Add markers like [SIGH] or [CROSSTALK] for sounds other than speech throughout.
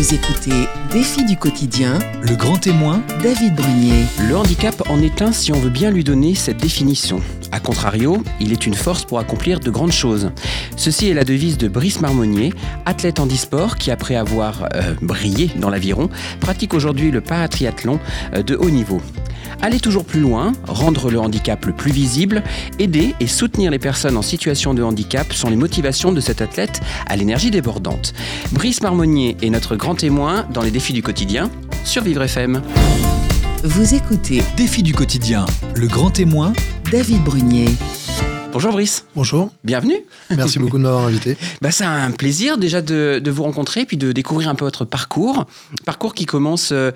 Vous écoutez Défi du quotidien, Le grand témoin, David Brunier. Le handicap en est un si on veut bien lui donner cette définition. A contrario, il est une force pour accomplir de grandes choses. Ceci est la devise de Brice Marmonnier, athlète handisport qui, après avoir euh, brillé dans l'aviron, pratique aujourd'hui le paratriathlon euh, de haut niveau. Aller toujours plus loin, rendre le handicap le plus visible, aider et soutenir les personnes en situation de handicap sont les motivations de cet athlète à l'énergie débordante. Brice Marmonnier est notre grand témoin dans les défis du quotidien sur Vivre FM. Vous écoutez défi du quotidien, le grand témoin, David Brunier. Bonjour Brice, Bonjour, bienvenue. merci beaucoup de m'avoir invité. [LAUGHS] Bah, c'est un plaisir déjà de, de vous rencontrer puis de découvrir un peu votre parcours. Parcours qui commence euh,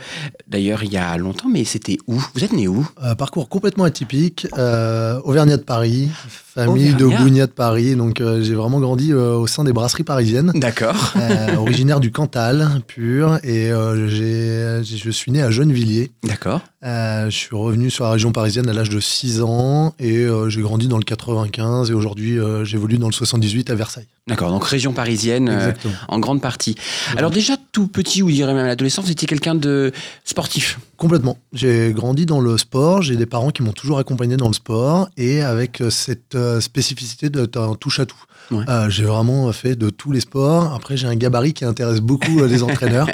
d'ailleurs il y a longtemps, mais c'était où? Vous êtes né où? Euh, parcours complètement atypique, euh, Auvergnat de Paris, famille de Auvergnat. Gougnat de Paris, donc euh, j'ai vraiment grandi euh, au sein des brasseries parisiennes. D'accord. Euh, [LAUGHS] originaire du Cantal pur et euh, j'ai- je suis né à Gennevilliers. D'accord. Euh, je suis revenu sur la région parisienne à l'âge de 6 ans et euh, j'ai grandi dans le 95 et aujourd'hui euh, j'évolue dans le 78 à Versailles. D'accord. Donc région parisienne euh, en grande partie. Alors déjà tout petit ou je dirais même à l'adolescence, étiez quelqu'un de sportif. Complètement. J'ai grandi dans le sport, j'ai des parents qui m'ont toujours accompagné dans le sport et avec euh, cette euh, spécificité d'être un touche à tout. Ouais. Euh, j'ai vraiment fait de tous les sports. Après, j'ai un gabarit qui intéresse beaucoup euh, les [LAUGHS] entraîneurs,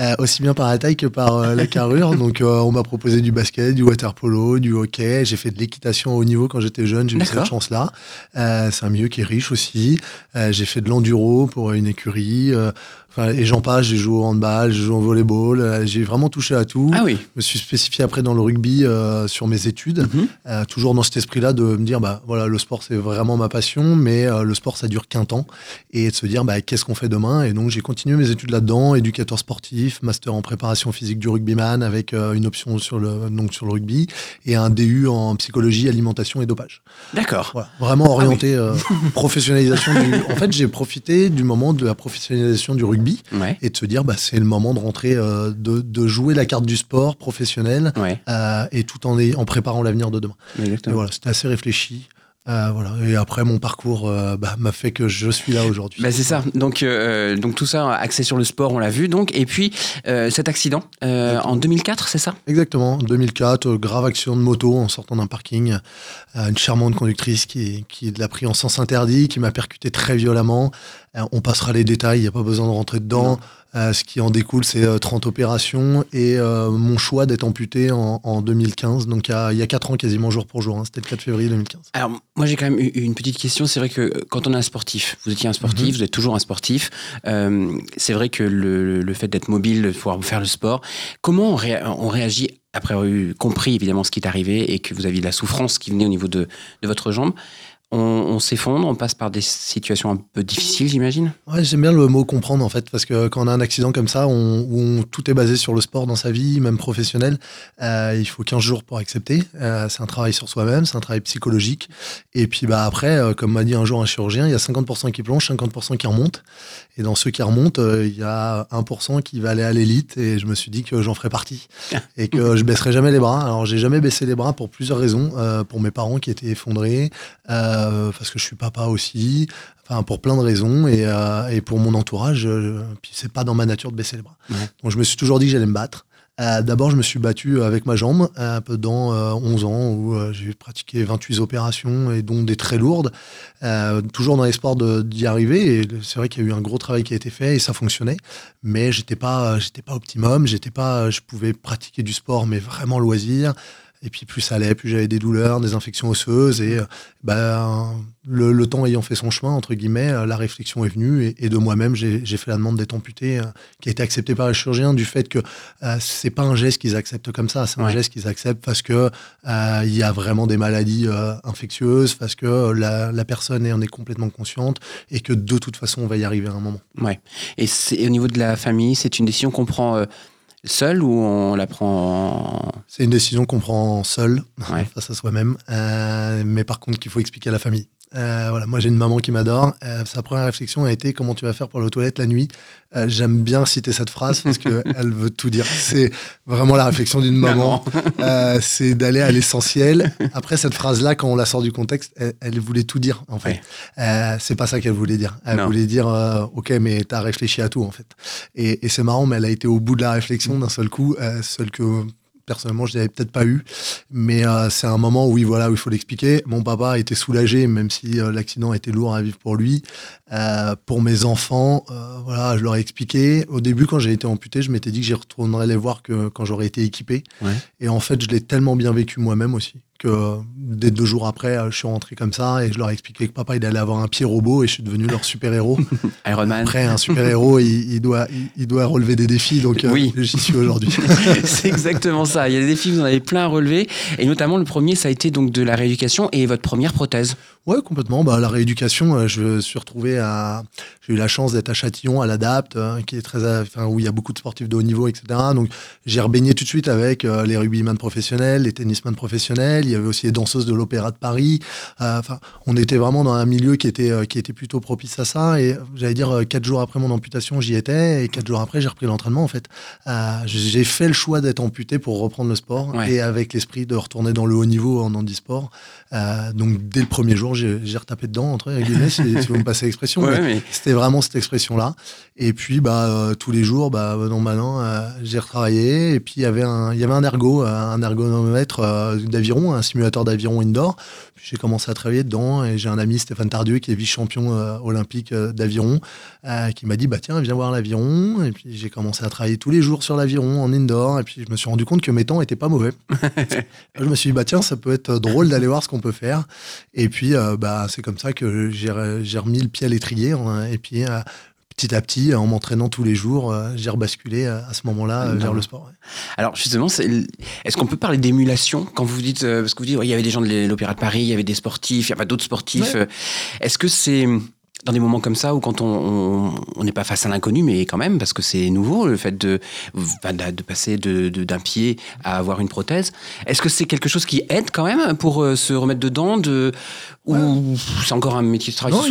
euh, aussi bien par la taille que par euh, la carrure. Donc, euh, on m'a proposé du basket, du water polo, du hockey. J'ai fait de l'équitation au haut niveau quand j'étais jeune. J'ai eu cette chance-là. Euh, c'est un milieu qui est riche aussi. Euh, j'ai fait de l'enduro pour une écurie. Enfin, et j'en passe, j'ai joué au handball, j'ai joué au volleyball, euh, j'ai vraiment touché à tout. Ah oui. Je me suis spécifié après dans le rugby euh, sur mes études, Mhm. euh, toujours dans cet esprit-là de me dire bah voilà le sport c'est vraiment ma passion, mais euh, le sport ça dure qu'un temps et de se dire bah qu'est-ce qu'on fait demain? Et donc j'ai continué mes études là-dedans, éducateur sportif, master en préparation physique du rugbyman avec euh, une option sur le donc sur le rugby et un DU en psychologie, alimentation et dopage. D'accord. Voilà, vraiment orienté euh, professionnalisation du. En fait j'ai profité du moment de la professionnalisation du rugby Ouais. et de se dire bah c'est le moment de rentrer euh, de, de jouer la carte du sport professionnel Ouais. euh, et tout en, préparant l'avenir de demain. Et Exactement. voilà, c'était assez réfléchi. Euh, voilà. Et après, mon parcours euh, bah, m'a fait que je suis là aujourd'hui. Bah, c'est ça. Donc, euh, donc tout ça axé sur le sport, on l'a vu. Donc et puis cet accident en 2004, c'est ça? Exactement. 2004, euh, grave accident de moto en sortant d'un parking. Une charmante conductrice qui, qui l'a pris en sens interdit, qui m'a percuté très violemment. On passera les détails, il n'y a pas besoin de rentrer dedans. Euh, ce qui en découle, c'est euh, 30 opérations et euh, mon choix d'être amputé en, en 2015. Donc il y a, il y a 4 ans quasiment jour pour jour. hein. C'était le 4 février 2015. Alors, moi, j'ai quand même une petite question. C'est vrai que euh, quand on est un sportif, vous étiez un sportif, Mhm. vous êtes toujours un sportif. c'est vrai que le, le fait d'être mobile, de pouvoir faire le sport, comment on, on réagit après avoir eu compris évidemment ce qui est arrivé et que vous aviez de la souffrance qui venait au niveau de, de votre jambe? On, on s'effondre, on passe par des situations un peu difficiles, j'imagine? Ouais, j'aime bien le mot comprendre en fait, parce que quand on a un accident comme ça, on, où on- tout est basé sur le sport dans sa vie, même professionnelle, euh, il faut 15 jours pour accepter. Euh, c'est un travail sur soi-même, c'est un travail psychologique. Et puis bah après, euh, comme m'a dit un jour un chirurgien, il y a 50% qui plongent, 50% qui remontent. Et dans ceux qui remontent, euh, il y a 1% qui va aller à l'élite. Et je me suis dit que j'en ferais partie [LAUGHS] et que je baisserais jamais les bras. Alors j'ai jamais baissé les bras pour plusieurs raisons. Euh, pour mes parents qui étaient effondrés, euh, parce que je suis papa aussi. Enfin, pour plein de raisons et, et pour mon entourage, puis c'est pas dans ma nature de baisser les bras. Donc je me suis toujours dit que j'allais me battre. Euh, D'abord, je me suis battu avec ma jambe euh, pendant euh, 11 ans où euh, j'ai pratiqué 28 opérations et dont des très lourdes, euh, toujours dans l'espoir d'y arriver. Et c'est vrai qu'il y a eu un gros travail qui a été fait et ça fonctionnait, mais j'étais pas, j'étais pas optimum. J'étais pas, je pouvais pratiquer du sport, mais vraiment loisir. Et puis plus ça allait, plus j'avais des douleurs, des infections osseuses. Et euh, ben, le, le temps ayant fait son chemin, entre guillemets, euh, la réflexion est venue. Et, et de moi-même, j'ai fait la demande d'être amputé, euh, qui a été acceptée par les chirurgiens du fait que euh, c'est pas un geste qu'ils acceptent comme ça. C'est un geste qu'ils acceptent parce que euh, il y a vraiment des maladies euh, infectieuses, parce que la, la personne en est complètement consciente et que de toute façon, on va y arriver à un moment. Ouais. Et, au niveau de la famille, c'est une décision qu'on prend euh, seul ou on la prend en... C'est une décision qu'on prend seul, Ouais. [LAUGHS] face à soi-même. Euh, mais par contre, qu'il faut expliquer à la famille. Euh, voilà, moi j'ai une maman qui m'adore. Euh, sa première réflexion a été comment tu vas faire pour aller aux toilettes la nuit? Euh, J'aime bien citer cette phrase parce qu'elle [LAUGHS] veut tout dire. C'est vraiment la réflexion d'une maman. Euh, c'est d'aller à l'essentiel. Après cette phrase-là, quand on la sort du contexte, elle, elle voulait tout dire en fait. Euh, c'est pas ça qu'elle voulait dire. Elle Non. voulait dire euh, ok, mais t'as réfléchi à tout en fait. Et, et c'est marrant, mais elle a été au bout de la réflexion d'un seul coup, euh, seul que personnellement je n'avais peut-être pas eu. Mais euh, c'est un moment où, oui, voilà, où il faut l'expliquer. Mon papa a été soulagé, même si euh, l'accident était lourd à vivre pour lui. Euh, pour mes enfants, euh, voilà, je leur ai expliqué. Au début, quand j'ai été amputé, je m'étais dit que j'y retournerais les voir que quand j'aurais été équipé. Ouais. Et en fait, je l'ai tellement bien vécu moi-même aussi que euh, dès deux jours après, euh, je suis rentré comme ça et je leur ai expliqué que papa, il allait avoir un pied robot et je suis devenu leur super-héros. [LAUGHS] Iron Man. Après, un super-héros, il, il doit, il, il doit relever des défis, donc euh, j'y suis aujourd'hui. [LAUGHS] c'est exactement ça. Il y a des défis, vous en avez plein à relever. Et notamment, le premier, ça a été donc de la rééducation et votre première prothèse? Ouais, complètement. Bah, la rééducation, euh, je me suis retrouvé à. J'ai eu la chance d'être à Châtillon, à l'ADAPT, euh, qui est très, enfin, où il y a beaucoup de sportifs de haut niveau, etc. Donc, j'ai rebaigné tout de suite avec euh, les rugbyman professionnels, les tennisman professionnels. Il y avait aussi les danseuses de l'Opéra de Paris. Euh, Enfin, on était vraiment dans un milieu qui était, euh, qui était plutôt propice à ça. Et j'allais dire, quatre jours après mon amputation, j'y étais. Et quatre jours après, j'ai repris l'entraînement, en fait. J'ai fait le choix d'être amputé pour reprendre le sport. Ouais. Et avec l'esprit de retourner dans le haut niveau en handisport. Donc, dès le premier jour, j'ai retapé dedans, entre guillemets, si, si vous me passez l'expression. [LAUGHS] Ouais, Mais mais C'était vraiment cette expression-là. Et puis, bah, euh, tous les jours, bah, non, bah, non, euh, j'ai retravaillé. Et puis, il y avait un, il y avait un ergo, euh, un ergonomètre euh, d'aviron, un simulateur d'aviron indoor. J'ai commencé à travailler dedans. Et j'ai un ami, Stéphane Tardieu, qui est vice-champion euh, olympique euh, d'aviron, euh, qui m'a dit, bah, tiens, viens voir l'aviron. Et puis, j'ai commencé à travailler tous les jours sur l'aviron, en indoor. Et puis, je me suis rendu compte que mes temps étaient pas mauvais. [LAUGHS] je me suis dit, bah, tiens, ça peut être drôle d'aller voir ce qu'on peut faire. Et puis, euh, bah, c'est comme ça que j'ai re- j'ai remis le pied à l'étrier. hein, et puis, euh, petit à petit, en m'entraînant tous les jours, euh, j'ai rebasculé à ce moment-là vers le sport. ouais. Alors justement, est-ce qu'on peut parler d'émulation quand vous dites, parce que vous dites, ouais, il y avait des gens de l'Opéra de Paris, il y avait des sportifs, il y avait d'autres sportifs. Ouais. Est-ce que c'est dans des moments comme ça où quand on- n'est pas face à l'inconnu, mais quand même parce que c'est nouveau le fait de de, de passer de- de- d'un pied à avoir une prothèse, est-ce que c'est quelque chose qui aide quand même pour euh, se remettre dedans de ou c'est encore un métier de travail Non,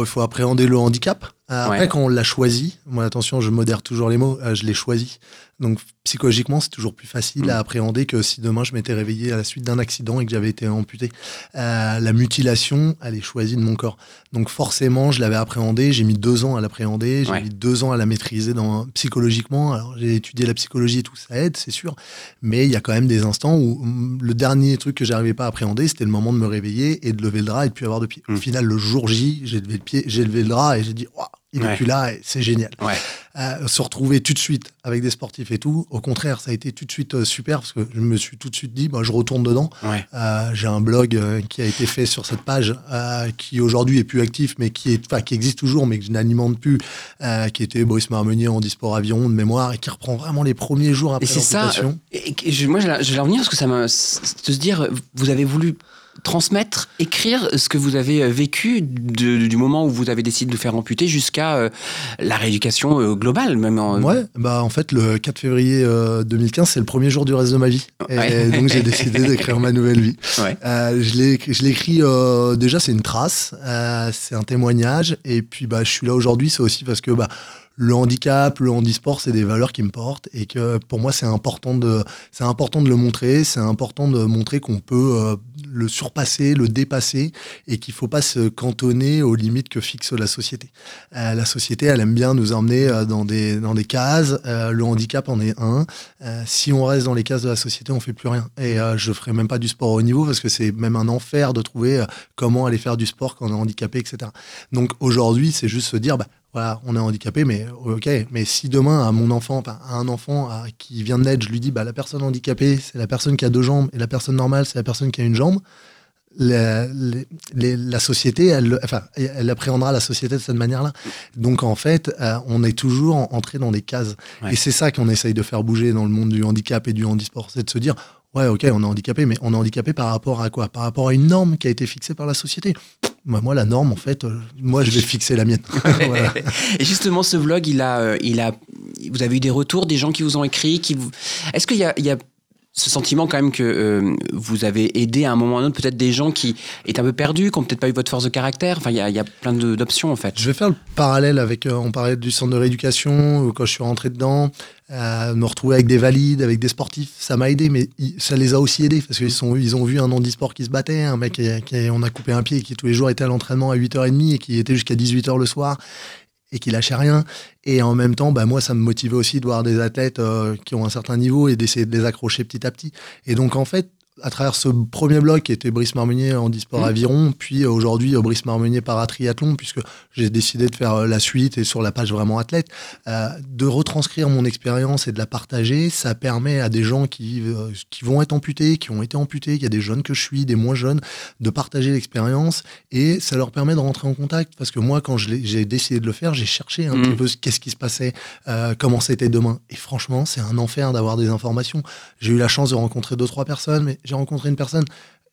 il faut, appréhender le handicap. Euh, Après, Ouais. quand on l'a choisi, moi, attention, je modère toujours les mots, euh, je l'ai choisi. Donc, psychologiquement, c'est toujours plus facile Mm. à appréhender que si demain je m'étais réveillé à la suite d'un accident et que j'avais été amputé. Euh, la mutilation, elle est choisie de mon corps. Donc, forcément, je l'avais appréhendé. J'ai mis deux ans à l'appréhender. J'ai Ouais. mis deux ans à la maîtriser dans, psychologiquement. Alors, j'ai étudié la psychologie et tout, ça aide, c'est sûr. Mais il y a quand même des instants où hum, le dernier truc que j'arrivais pas à appréhender, c'était le moment de me réveiller et de lever le drap et de plus avoir de pied. Mm. Au final, le jour J, j'ai levé le pied, j'ai levé le drap et j'ai dit, Ouah, il Ouais. est plus là et c'est génial. Ouais. Euh, se retrouver tout de suite avec des sportifs et tout, au contraire, ça a été tout de suite euh, super parce que je me suis tout de suite dit, bah, je retourne dedans. Ouais. Euh, j'ai un blog euh, qui a été fait sur cette page, qui aujourd'hui est plus actif, mais qui est, enfin, qui existe toujours, mais que je n'alimente plus, qui était Boris Marmonier en disport avion de mémoire et qui reprend vraiment les premiers jours Et après c'est ça. Et, et moi, je vais revenir parce que ça m'a. c'est De se dire, vous avez voulu transmettre, écrire ce que vous avez euh, vécu de- du moment où vous avez décidé de le faire amputer jusqu'à euh, la rééducation euh, globale, même. En, Ouais, bah en fait le 4 février euh, 2015 c'est le premier jour du reste de ma vie et Ouais. [LAUGHS] donc j'ai décidé d'écrire ma nouvelle vie. Ouais. Je euh, déjà c'est une trace, c'est un témoignage et puis bah je suis là aujourd'hui c'est aussi parce que bah le handicap, le handisport, c'est des valeurs qui me portent et que pour moi c'est important de c'est important de le montrer, c'est important de montrer qu'on peut le surpasser, le dépasser et qu'il faut pas se cantonner aux limites que fixe la société. Euh, la société, elle aime bien nous emmener euh, dans des dans des cases. Euh, le handicap en est un. Si on reste dans les cases de la société, on fait plus rien. Et je ferai même pas du sport au niveau parce que c'est même un enfer de trouver comment aller faire du sport quand on est handicapé, etc. Donc aujourd'hui, c'est juste se dire, bah, voilà, on est handicapé, mais ok. Mais si demain, à mon enfant, enfin, à un enfant à- qui vient de naître, je lui dis, bah, la personne handicapée, c'est la personne qui a deux jambes, et la personne normale, c'est la personne qui a une jambe. La, les- la société, elle, le- enfin, elle appréhendera la société de cette manière-là. Donc en fait, euh, on est toujours en- entré dans des cases. Ouais. Et c'est ça qu'on essaye de faire bouger dans le monde du handicap et du handisport, c'est de se dire, ouais, ok, on est handicapé, mais on est handicapé par rapport à quoi? Par rapport à une norme qui a été fixée par la société. Bah, moi, la norme, en fait, euh, moi, je vais [LAUGHS] fixer la mienne. [LAUGHS] Voilà. Et justement, ce vlog, il a, euh, il a, vous avez eu des retours, des gens qui vous ont écrit, qui vous. Est-ce qu'il y a, il y a ce sentiment quand même que euh, vous avez aidé à un moment ou à un autre peut-être des gens qui étaient un peu perdus, qui n'ont peut-être pas eu votre force de caractère? Enfin, il y a, y a plein d'options en fait. Je vais faire le parallèle avec, euh, on parlait du centre de rééducation, quand je suis rentré dedans, euh, me retrouver avec des valides, avec des sportifs, ça m'a aidé, mais ça les a aussi aidés, parce qu'ils sont, ils ont vu un handisport qui se battait, un mec qui, on a coupé un pied, qui tous les jours était à l'entraînement à 8h30 et qui était jusqu'à 18h le soir, et qui lâchait rien. Et en même temps, bah, moi, ça me motivait aussi de voir des athlètes euh, qui ont un certain niveau et d'essayer de les accrocher petit à petit. Et donc, en fait, à travers ce premier bloc qui était Brice Marmonier en e-sport Mmh. aviron, puis euh, aujourd'hui euh, Brice Marmonier paratriathlon, puisque j'ai décidé de faire euh, la suite et sur la page vraiment athlète, euh, de retranscrire mon expérience et de la partager, ça permet à des gens qui, euh, qui vont être amputés, qui ont été amputés, il y a des jeunes que je suis, des moins jeunes, de partager l'expérience et ça leur permet de rentrer en contact. Parce que moi, quand j'ai décidé de le faire, j'ai cherché un petit peu ce- qu'est-ce qui se passait, euh, comment c'était demain. Et franchement, c'est un enfer d'avoir des informations. J'ai eu la chance de rencontrer deux, trois personnes, mais j'ai rencontré une personne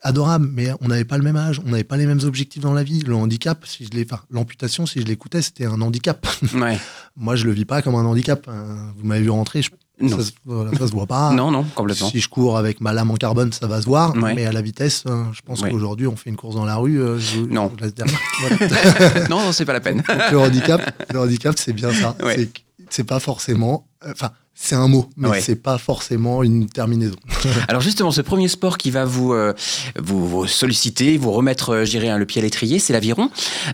adorable, mais on n'avait pas le même âge, on n'avait pas les mêmes objectifs dans la vie. Le handicap, si je l'ai, enfin, l'amputation, si je l'écoutais, c'était un handicap. [LAUGHS] Ouais. Moi, je le vis pas comme un handicap. Euh, Vous m'avez vu rentrer, je- Non. ça, se, voilà, ça se voit pas. [LAUGHS] non, non, complètement. Si je cours avec ma lame en carbone, ça va se voir, Ouais. mais à la vitesse, euh, je pense Ouais. qu'aujourd'hui, on fait une course dans la rue, euh, je, Non. je laisse. [LAUGHS] Voilà. non, c'est pas la peine. Donc, le handicap, le handicap, c'est bien ça. C'est pas forcément, euh, enfin, c'est un mot, mais Ouais. c'est pas forcément une terminaison. [LAUGHS] Alors justement, ce premier sport qui va vous, euh, vous, vous solliciter, vous remettre, euh, je dirais, hein, le pied à l'étrier, c'est l'aviron,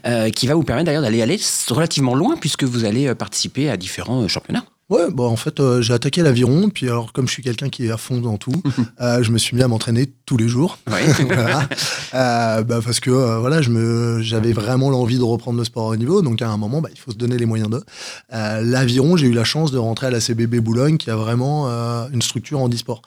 euh, qui va vous permettre d'ailleurs d'aller aller relativement loin puisque vous allez euh, participer à différents euh, championnats. Ouais, bon, en fait, euh, j'ai attaqué l'aviron, puis alors, comme je suis quelqu'un qui est à fond dans tout, [LAUGHS] euh, je me suis mis à m'entraîner tous les jours. [LAUGHS] Voilà. Euh, bah, parce que voilà, je me, j'avais vraiment l'envie de reprendre le sport au niveau, donc à un moment, bah, il faut se donner les moyens de. Euh, l'aviron, j'ai eu la chance de rentrer à la CBB Boulogne, qui a vraiment une structure en e-sport.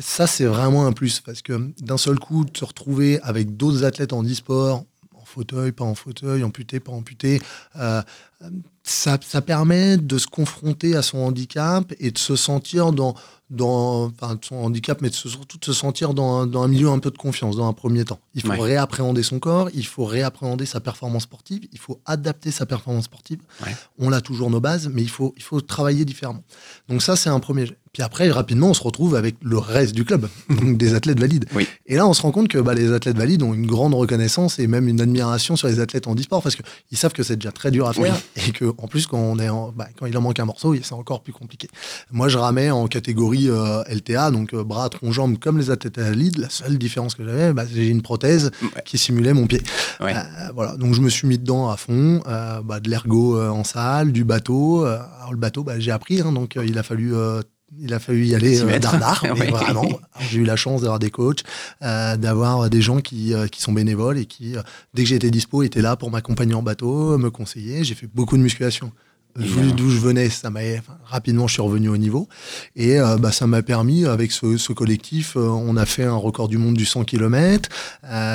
Ça, c'est vraiment un plus, parce que d'un seul coup, de se retrouver avec d'autres athlètes en e-sport, fauteuil, pas en fauteuil, amputé, pas amputé, euh, ça, ça permet de se confronter à son handicap et de se sentir dans, dans enfin, son handicap, mais de se- surtout de se sentir dans un, dans un milieu un peu de confiance dans un premier temps. Il faut Ouais. réappréhender son corps, il faut réappréhender sa performance sportive, il faut adapter sa performance sportive. Ouais. On a toujours nos bases, mais il faut, il faut travailler différemment. Donc ça, c'est un premier jet. Puis après, rapidement, on se retrouve avec le reste du club, [LAUGHS] donc des athlètes valides. Oui. Et là, on se rend compte que bah, les athlètes valides ont une grande reconnaissance et même une admiration sur les athlètes en e-sport parce qu'ils savent que c'est déjà très dur à faire et que en plus, quand, on est en- bah, quand il en manque un morceau, c'est encore plus compliqué. Moi, je ramais en catégorie euh, LTA, donc euh, bras, tronc, jambes, comme les athlètes valides. La seule différence que j'avais, bah, j'ai une prothèse Ouais. qui simulait mon pied. Ouais. Euh, voilà, donc je me suis mis dedans à fond, bah, de l'ergo en salle, du bateau. alors le bateau, bah, j'ai appris, hein, donc il a fallu. Il a fallu y aller euh, dardard, [LAUGHS] mais vraiment. J'ai eu la chance d'avoir des coachs, euh, d'avoir des gens qui, euh, qui sont bénévoles et qui, euh, dès que j'étais dispo, étaient là pour m'accompagner en bateau, me conseiller. J'ai fait beaucoup de musculation. Vu Évidemment. d'où je venais, ça m'a enfin, rapidement je suis revenu au niveau et euh, bah, ça m'a permis avec ce, ce collectif, euh, on a fait un record du monde du 100 km.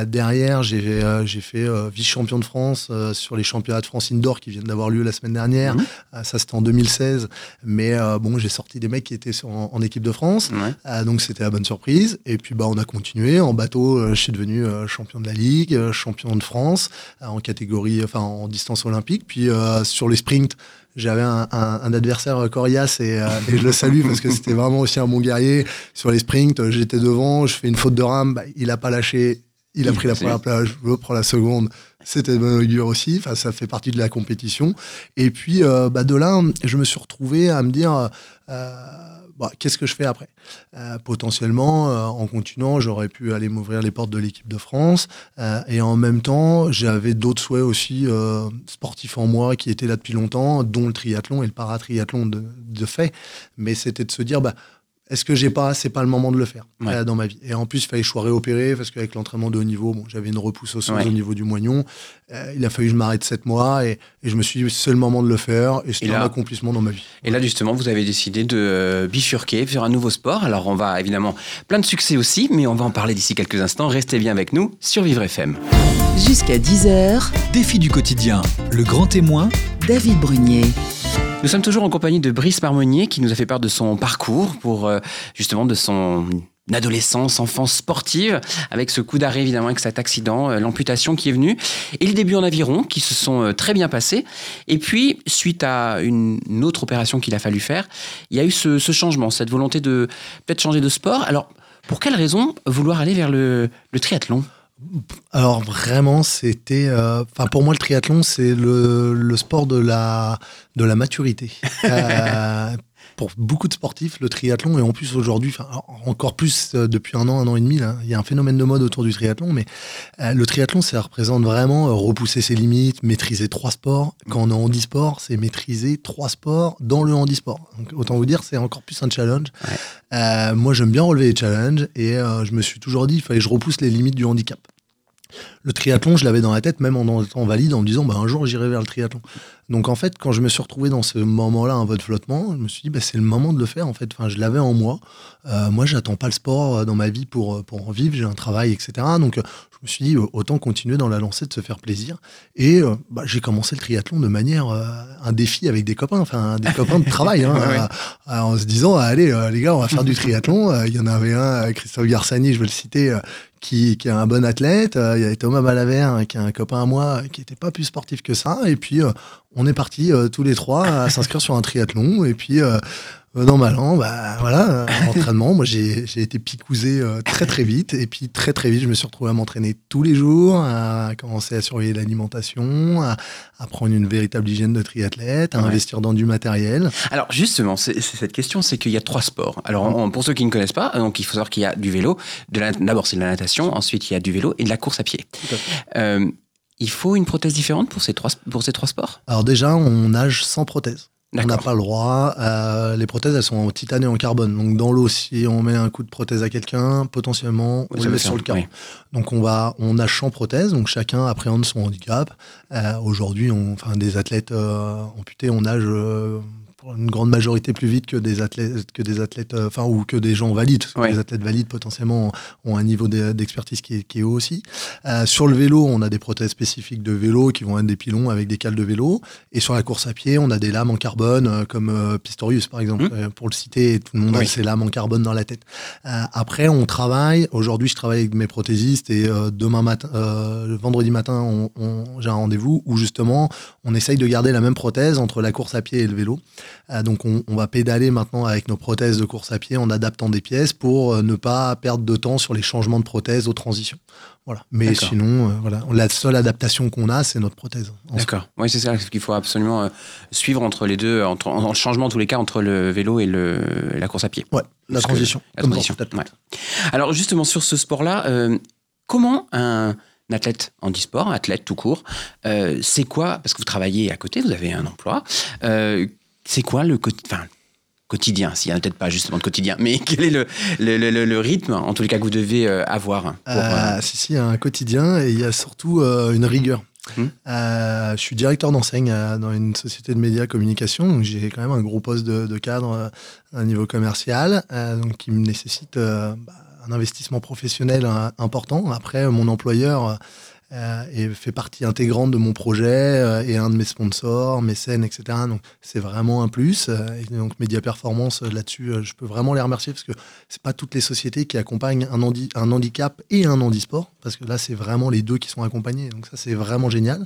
derrière, j'ai euh, j'ai fait euh, vice-champion de France euh, sur les championnats de France indoor qui viennent d'avoir lieu la semaine dernière. Euh, ça c'était en 2016, mais euh, bon j'ai sorti des mecs qui étaient sur- en, en équipe de France. Euh, donc c'était la bonne surprise. Et puis bah on a continué en bateau. euh, je suis devenu euh, champion de la ligue, euh, champion de France euh, en catégorie, enfin en distance olympique. Puis euh, sur les sprints, j'avais un, un- un adversaire euh, coriace et, euh, et je le salue parce que c'était vraiment aussi un bon guerrier. Sur les sprints, euh, j'étais devant, je fais une faute de rame, bah, il a pas lâché. Il a pris la première place, je prends la seconde. C'était augure aussi. Enfin, ça fait partie de la compétition. Et puis, euh, bah, de là, je me suis retrouvé à me dire, euh, bah, qu'est-ce que je fais après? Euh, Potentiellement, euh, en continuant, j'aurais pu aller m'ouvrir les portes de l'équipe de France. Euh, et en même temps, j'avais d'autres souhaits aussi euh, sportifs en moi qui étaient là depuis longtemps, dont le triathlon et le paratriathlon de, de fait. Mais c'était de se dire, bah, est-ce que j'ai pas, c'est pas le moment de le faire Ouais. euh, dans ma vie. Et en plus, il fallait que je sois réopéré parce qu'avec l'entraînement de haut niveau, bon, j'avais une repousse osseuse Ouais. au niveau du moignon. Euh, il a fallu que je m'arrête sept mois et, et je me suis dit, c'est le moment de le faire et c'était là- un accomplissement dans ma vie. Et là, justement, vous avez décidé de euh, bifurquer sur un nouveau sport. Alors, on va évidemment plein de succès aussi, mais on va en parler d'ici quelques instants. Restez bien avec nous sur Vivre FM. Jusqu'à 10h, Défi du quotidien, le grand témoin, David Brunier. Nous sommes toujours en compagnie de Brice Marmonnier qui nous a fait part de son parcours pour euh, justement de son adolescence, enfance sportive, avec ce coup d'arrêt évidemment, avec cet accident, euh, l'amputation qui est venue, et le début en aviron qui se sont euh, très bien passés. Et puis, suite à une, autre opération qu'il a fallu faire, il y a eu ce, changement, cette volonté de peut-être changer de sport. Alors, pour quelle raison vouloir aller vers le, triathlon? Alors vraiment, c'était, euh, enfin pour moi le triathlon c'est le, sport de la de la maturité. [LAUGHS] pour beaucoup de sportifs, le triathlon, et en plus aujourd'hui, encore plus euh, depuis un an, un an et demi, là, il y a un phénomène de mode autour du triathlon, mais euh, le triathlon, ça représente vraiment euh, repousser ses limites, maîtriser trois sports. Quand on est en handisport, c'est maîtriser trois sports dans le handisport. Donc, autant vous dire, c'est encore plus un challenge. moi, j'aime bien relever les challenges, et je me suis toujours dit, il fallait que je repousse les limites du handicap. Le triathlon, je l'avais dans la tête, même en étant valide, en me disant, bah, un jour, j'irai vers le triathlon. Donc, en fait, quand je me suis retrouvé dans ce moment-là, un de flottement, je me suis dit, bah, c'est le moment de le faire, en fait. Enfin, je l'avais en moi. Euh, moi, j'attends pas le sport euh, dans ma vie pour, euh, pour en vivre. J'ai un travail, etc. Donc, je me suis dit, autant continuer dans la lancée de se faire plaisir. Et bah, j'ai commencé le triathlon de manière, un défi avec des copains, enfin, des copains de travail, hein, [LAUGHS] en se disant, allez, les gars, on va faire du triathlon. Il y en avait un, Christophe Garsani, je veux le citer, qui, qui, est un bon athlète. Il y avait Thomas Balavert, qui est un copain à moi, qui n'était pas plus sportif que ça. Et puis, on est partis tous les trois à s'inscrire sur un triathlon. Et puis, dans ma langue, bah voilà, entraînement. Moi, j'ai été picousé euh, très très vite, et puis très très vite, je me suis retrouvé à m'entraîner tous les jours, à commencer à surveiller l'alimentation, à, prendre une véritable hygiène de triathlète, à investir dans du matériel. Alors justement, c'est cette question, c'est qu'il y a trois sports. Alors pour ceux qui ne connaissent pas, donc il faut savoir qu'il y a du vélo. D'abord, c'est de la natation. Ensuite, il y a du vélo et de la course à pied. Euh, il faut une prothèse différente pour ces trois, pour ces trois sports? Alors déjà, on nage sans prothèse. On n'a pas le droit. Euh, les prothèses, elles sont en titane et en carbone. Donc dans l'eau, si on met un coup de prothèse à quelqu'un, potentiellement, on le met sur le carbone. Donc on va, on a sans prothèse. Donc chacun appréhende son handicap. Euh, aujourd'hui, enfin des athlètes euh, amputés, on nage une grande majorité plus vite que des athlètes, que des athlètes, euh, enfin ou que des gens valides. Parce que les athlètes valides potentiellement ont un niveau d'expertise qui, est, haut aussi. Euh, sur le vélo, on a des prothèses spécifiques de vélo qui vont être des pilons avec des cales de vélo. Et sur la course à pied, on a des lames en carbone euh, comme Pistorius par exemple, mmh. pour le citer. Tout le monde a ses lames en carbone dans la tête. après, on travaille. Aujourd'hui, je travaille avec mes prothésistes et demain matin, le vendredi matin, on, j'ai un rendez-vous où justement on essaye de garder la même prothèse entre la course à pied et le vélo. Euh, donc on, va pédaler maintenant avec nos prothèses de course à pied en adaptant des pièces pour euh, ne pas perdre de temps sur les changements de prothèses aux transitions. Voilà. Mais sinon, euh, voilà, la seule adaptation qu'on a, c'est notre prothèse. D'accord. Oui, c'est ça qu'il faut absolument suivre entre les deux, entre, en, changement en tous les cas entre le vélo et, le, la course à pied. Ouais, la transition. la transition. Alors justement sur ce sport-là, comment un athlète en e-sport, athlète tout court, c'est quoi Parce que vous travaillez à côté, vous avez un emploi c'est quoi le quotidien S'il n'y a peut-être pas justement de quotidien, mais [LAUGHS] quel est le, le, rythme, en tous les cas, que vous devez euh, avoir pour, euh, euh, Si, si, il y a un quotidien et il y a surtout une rigueur. Hum. je suis directeur d'enseigne dans une société de médias communication, donc j'ai quand même un gros poste de, cadre à un niveau commercial, donc qui me nécessite bah, un investissement professionnel important. Après, mon employeur euh, et fait partie intégrante de mon projet euh, et un de mes sponsors, mes scènes, etc. Donc c'est vraiment un plus. Euh, donc Média Performance là-dessus, je peux vraiment les remercier parce que c'est pas toutes les sociétés qui accompagnent un, un handicap et un handisport parce que là c'est vraiment les deux qui sont accompagnés. Donc ça c'est vraiment génial.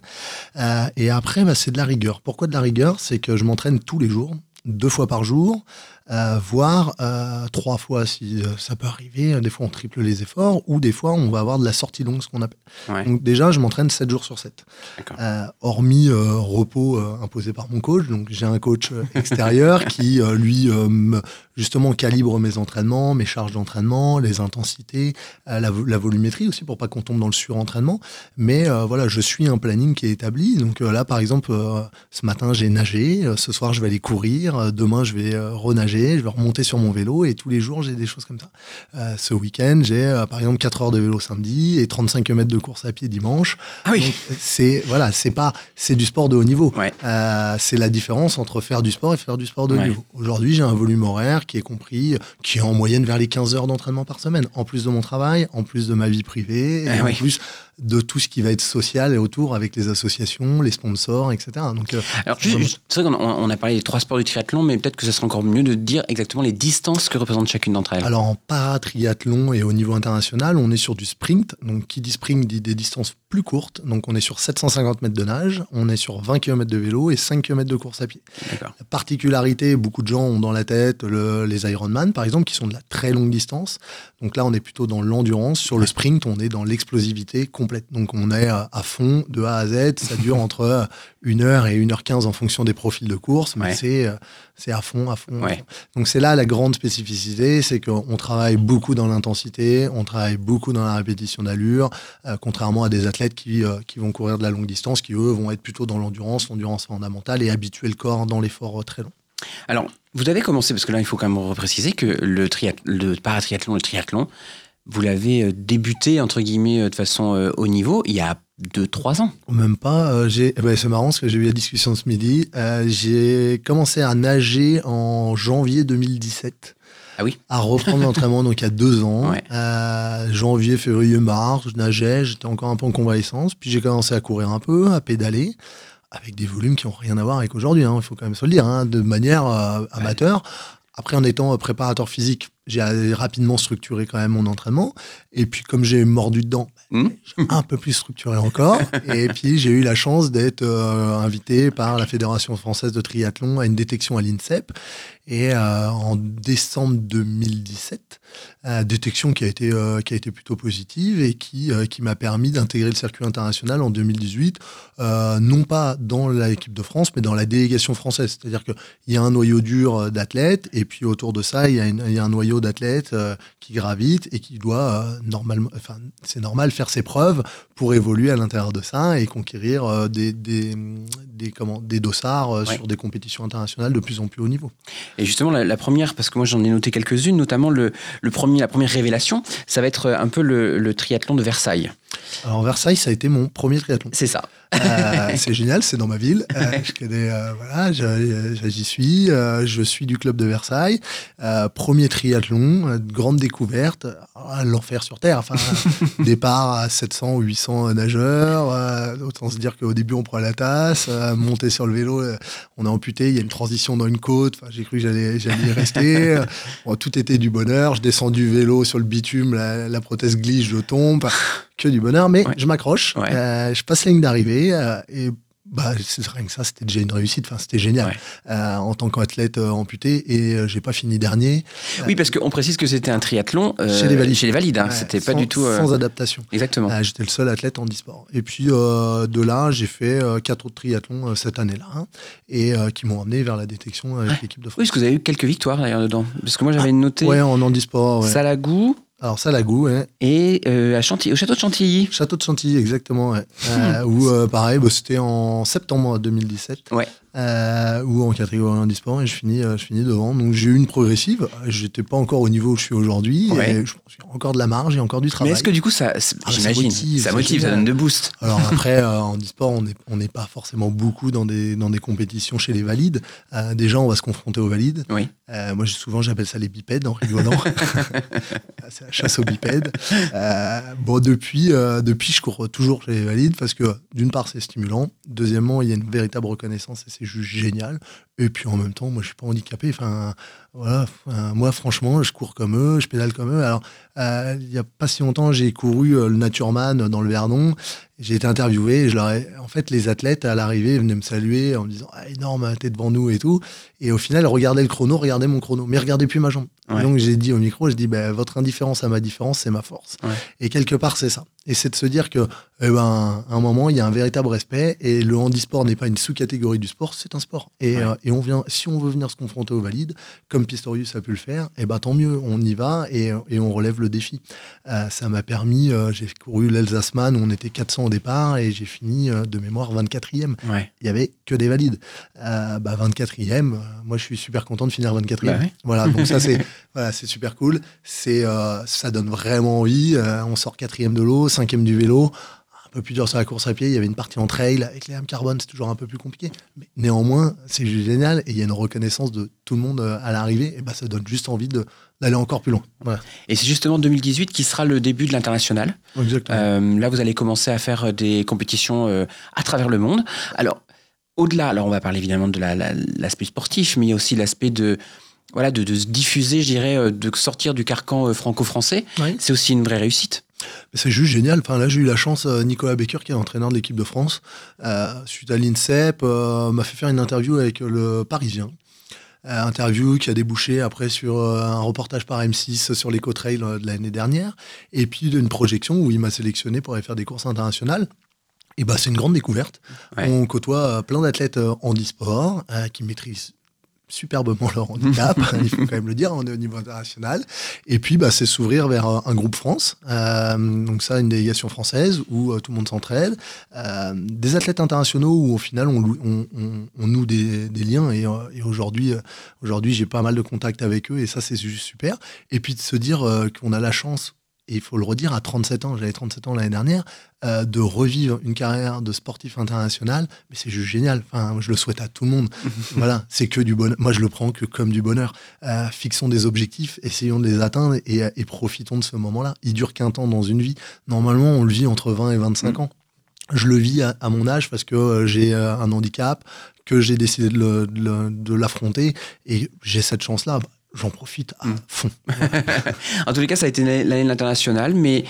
et après bah, c'est de la rigueur. Pourquoi de la rigueur? C'est que je m'entraîne tous les jours deux fois par jour, euh, voire euh, trois fois si euh, ça peut arriver. Des fois, on triple les efforts, ou des fois, on va avoir de la sortie longue, ce qu'on appelle. Donc déjà, je m'entraîne 7 jours sur 7. hormis repos imposé par mon coach. Donc j'ai un coach [LAUGHS] extérieur qui, lui, justement calibre mes entraînements, mes charges d'entraînement, les intensités, la, volumétrie aussi, pour pas qu'on tombe dans le surentraînement. Mais voilà, je suis un planning qui est établi. Donc là, par exemple, ce matin, j'ai nagé. ce soir, je vais aller courir. demain, je vais renager je vais remonter sur mon vélo et tous les jours j'ai des choses comme ça. Euh, ce week-end, j'ai euh, par exemple 4 heures de vélo samedi et 35 mètres de course à pied dimanche. Ah oui. C'est voilà, c'est pas c'est du sport de haut niveau. Euh, c'est la différence entre faire du sport et faire du sport de haut niveau. Aujourd'hui, j'ai un volume horaire qui est compris, qui est en moyenne vers les 15 heures d'entraînement par semaine, en plus de mon travail, en plus de ma vie privée, et eh en plus de tout ce qui va être social et autour avec les associations, les sponsors, etc. Donc, euh, Alors, juste- c'est vrai qu'on on a parlé des trois sports du triathlon, mais peut-être que ce serait encore mieux de dire exactement les distances que représentent chacune d'entre elles. Alors en paratriathlon et au niveau international, on est sur du sprint. Donc qui dit sprint dit des distances plus courtes. Donc on est sur 750 mètres de nage, on est sur 20 km de vélo et 5 km de course à pied. D'accord. La particularité, beaucoup de gens ont dans la tête le- les Ironman par exemple, qui sont de la très longue distance. Donc là, on est plutôt dans l'endurance. Sur le sprint, on est dans l'explosivité complète. Donc on est à, fond de A à Z. Ça dure [LAUGHS] entre 1 heure et 1 heure 15 en fonction des profils de course, mais Ouais. c'est euh, c'est à fond, à fond. Ouais. Donc c'est là la grande spécificité, c'est qu'on travaille beaucoup dans l'intensité, on travaille beaucoup dans la répétition d'allure, euh, contrairement à des athlètes qui, euh, qui vont courir de la longue distance, qui eux vont être plutôt dans l'endurance, l'endurance fondamentale et habituer le corps dans l'effort euh, très long. Alors, vous avez commencé, parce que là, il faut quand même repréciser que le, le paratriathlon, le triathlon, vous l'avez euh, débuté, entre guillemets, euh, de façon euh, haut niveau, il y a 2-3 ans. Même pas. euh, j'ai, eh ben, c'est marrant parce que j'ai eu la discussion ce midi. Euh, j'ai commencé à nager en janvier 2017. Ah oui À reprendre l'entraînement, donc il y a deux ans. Ouais. Euh, janvier, février, mars, je nageais, j'étais encore un peu en convalescence. Puis j'ai commencé à courir un peu, à pédaler, avec des volumes qui n'ont rien à voir avec aujourd'hui. hein, Il faut quand même se le dire, hein, de manière euh, amateur. Après, en étant euh, préparateur physique, j'ai euh, rapidement structuré quand même mon entraînement. Et puis, comme j'ai mordu dedans, Hmm [LAUGHS] un peu plus structuré encore. Et puis, j'ai eu la chance d'être euh, invité par la Fédération française de triathlon à une détection à l'INSEP. Et euh, en décembre 2017, euh, détection qui a été euh, qui a été plutôt positive et qui qui m'a permis d'intégrer le circuit international en 2018, euh, non pas dans l'équipe de France, mais dans la délégation française. C'est-à-dire qu'il y a un noyau dur d'athlètes et puis autour de ça, il y y a un noyau d'athlètes qui gravite et qui doit normalement, enfin c'est normal faire ses preuves pour évoluer à l'intérieur de ça et conquérir euh, des, des des comment des dossards euh, Ouais. sur des compétitions internationales de plus en plus haut niveau. Et justement, la, la première, parce que moi j'en ai noté quelques-unes, notamment le, le premier, la première révélation, ça va être euh, un peu le, le triathlon de Versailles. Alors Versailles, ça a été mon premier triathlon. C'est ça. Euh, c'est génial, c'est dans ma ville. Euh, je connais, euh, voilà, je- je- j'y suis. euh, je suis du club de Versailles. Euh, premier triathlon, euh, grande découverte. Ah, L'enfer sur terre. Enfin, [LAUGHS] départ à 700 ou 800 nageurs. euh, autant se dire qu'au début, on prend la tasse. euh, monter sur le vélo, euh, on est amputé. Il y a une transition dans une côte. Enfin, j'ai cru que j'allais, j'allais y rester. Euh, bon, tout était du bonheur. Je descends du vélo sur le bitume. La, la prothèse glisse, je tombe. Enfin, que du bonheur. Mais Ouais. je m'accroche. Ouais. Euh, je passe la ligne d'arrivée. euh, et bah, c'est rien que ça, c'était déjà une réussite. Enfin, c'était génial Ouais. euh, en tant qu'athlète euh, amputé. Et euh, j'ai pas fini dernier. Oui, parce qu'on précise que c'était un triathlon Chez les valides. Chez les valides, hein. Ouais, c'était pas du tout. sans adaptation. Exactement. J'étais le seul athlète en e-sport. Et puis de là, j'ai fait quatre autres triathlons cette année-là, hein, et qui m'ont amené vers la détection avec Ouais. l'équipe de Oui, France. parce que vous avez eu quelques victoires d'ailleurs dedans. Parce que moi j'avais noté Ouais, en handisport. Salagou Alors ça, la goût, ouais. et euh, à Chantilly, au château de Chantilly. Château de Chantilly, exactement. Ouais. [LAUGHS] Euh, où euh, pareil, bah, c'était en septembre 2017. Ouais. Ou en catégorie handisport et je finis, je finis devant. Donc j'ai eu une progressive. J'étais pas encore au niveau où je suis aujourd'hui. Ouais. et Je pense qu'il y a encore de la marge, il y a encore du Mais travail. est-ce que du coup ça, Ah, ça j'imagine, motive, ça motive, ça donne de boost. Alors [LAUGHS] après, en e-sport, on n'est on pas forcément beaucoup dans des, dans des compétitions chez les valides. Déjà, on va se confronter aux valides. Oui. Moi, souvent, j'appelle ça les bipèdes en rigolant. [LAUGHS] Chasse aux bipèdes. [LAUGHS] Euh, bon, depuis, euh, depuis, je cours toujours chez les valides parce que, d'une part, c'est stimulant. Deuxièmement, il y a une véritable reconnaissance et c'est juste génial. Et puis, en même temps, moi, je suis pas handicapé. Enfin, voilà. Enfin, moi, franchement, je cours comme eux, je pédale comme eux. Alors, euh, il y a pas si longtemps, j'ai couru euh, le Natureman dans le Vernon. J'ai été interviewé et je leur ai... En fait, les athlètes, à l'arrivée, venaient me saluer en me disant ah, énorme, t'es devant nous et tout. Et au final, regardez le chrono, regardez mon chrono, mais regardez plus ma jambe. Ouais. Donc, j'ai dit au micro, je dis bah, votre indifférence à ma différence, c'est ma force. Ouais. Et quelque part, c'est ça. Et c'est de se dire que, eh ben, à un moment, il y a un véritable respect et le handisport n'est pas une sous-catégorie du sport, c'est un sport. Et, Ouais. euh, et on vient, si on veut venir se confronter aux valides, comme Pistorius a pu le faire, eh ben, tant mieux, on y va et, et on relève le défi. Euh, ça m'a permis, euh, j'ai couru l'Alsaceman où on était 400 au départ et j'ai fini euh, de mémoire 24e. Ouais. Il y avait que des valides. Euh, bah, 24e, euh, moi je suis super content de finir 24e. Bah ouais. Voilà, donc ça c'est [LAUGHS] voilà, super cool. C'est euh, ça donne vraiment envie. Euh, on sort quatrième de l'eau, cinquième du vélo. un peu plus dur sur la course à pied. Il y avait une partie en trail avec les lames carbone, c'est toujours un peu plus compliqué. Mais néanmoins, c'est génial et il y a une reconnaissance de tout le monde à l'arrivée. Et bah, ça donne juste envie d'aller encore plus loin. Et c'est justement 2018 qui sera le début de l'international. Exactement. là, vous allez commencer à faire des compétitions à travers le monde. Alors, au-delà, alors on va parler évidemment de l'aspect sportif, mais il y a aussi l'aspect de voilà, de, se diffuser, je dirais, euh, de sortir du carcan euh, franco-français. C'est aussi une vraie réussite. C'est juste génial. Enfin, là, j'ai eu la chance, euh, Nicolas Becker, qui est entraîneur de l'équipe de France, suite à l'INSEP, m'a fait faire une interview avec le Parisien. interview qui a débouché après sur un reportage par M6 sur l'éco-trail de l'année dernière, et puis d'une projection où il m'a sélectionné pour aller faire des courses internationales. Et bah, c'est une grande découverte. On côtoie plein d'athlètes en e-sport qui maîtrisent superbement leur handicap, [LAUGHS] il faut quand même le dire, on est au niveau international. Et puis, bah, c'est s'ouvrir vers un, groupe France. Euh, donc ça, une délégation française où euh, tout le monde s'entraide. Euh, des athlètes internationaux où au final, on, on, on, noue des, des liens. Et, et aujourd'hui, aujourd'hui, j'ai pas mal de contacts avec eux et ça, c'est juste super. Et puis de se dire qu'on a la chance et il faut le redire, à 37 ans, j'avais 37 ans l'année dernière, euh, de revivre une carrière de sportif international, mais c'est juste génial. Enfin, je le souhaite à tout le monde. [LAUGHS] voilà, c'est que du bonheur. Moi, je le prends que comme du bonheur. Euh, fixons des objectifs, essayons de les atteindre et, et profitons de ce moment-là. Il dure qu'un temps dans une vie. Normalement, on le vit entre 20 et 25 mm. ans. Je le vis à, mon âge parce que euh, j'ai un handicap, que j'ai décidé de l'affronter et j'ai cette chance-là j'en profite à mm. fond. [LAUGHS] en tous les cas, ça a été l'année de l'international, mais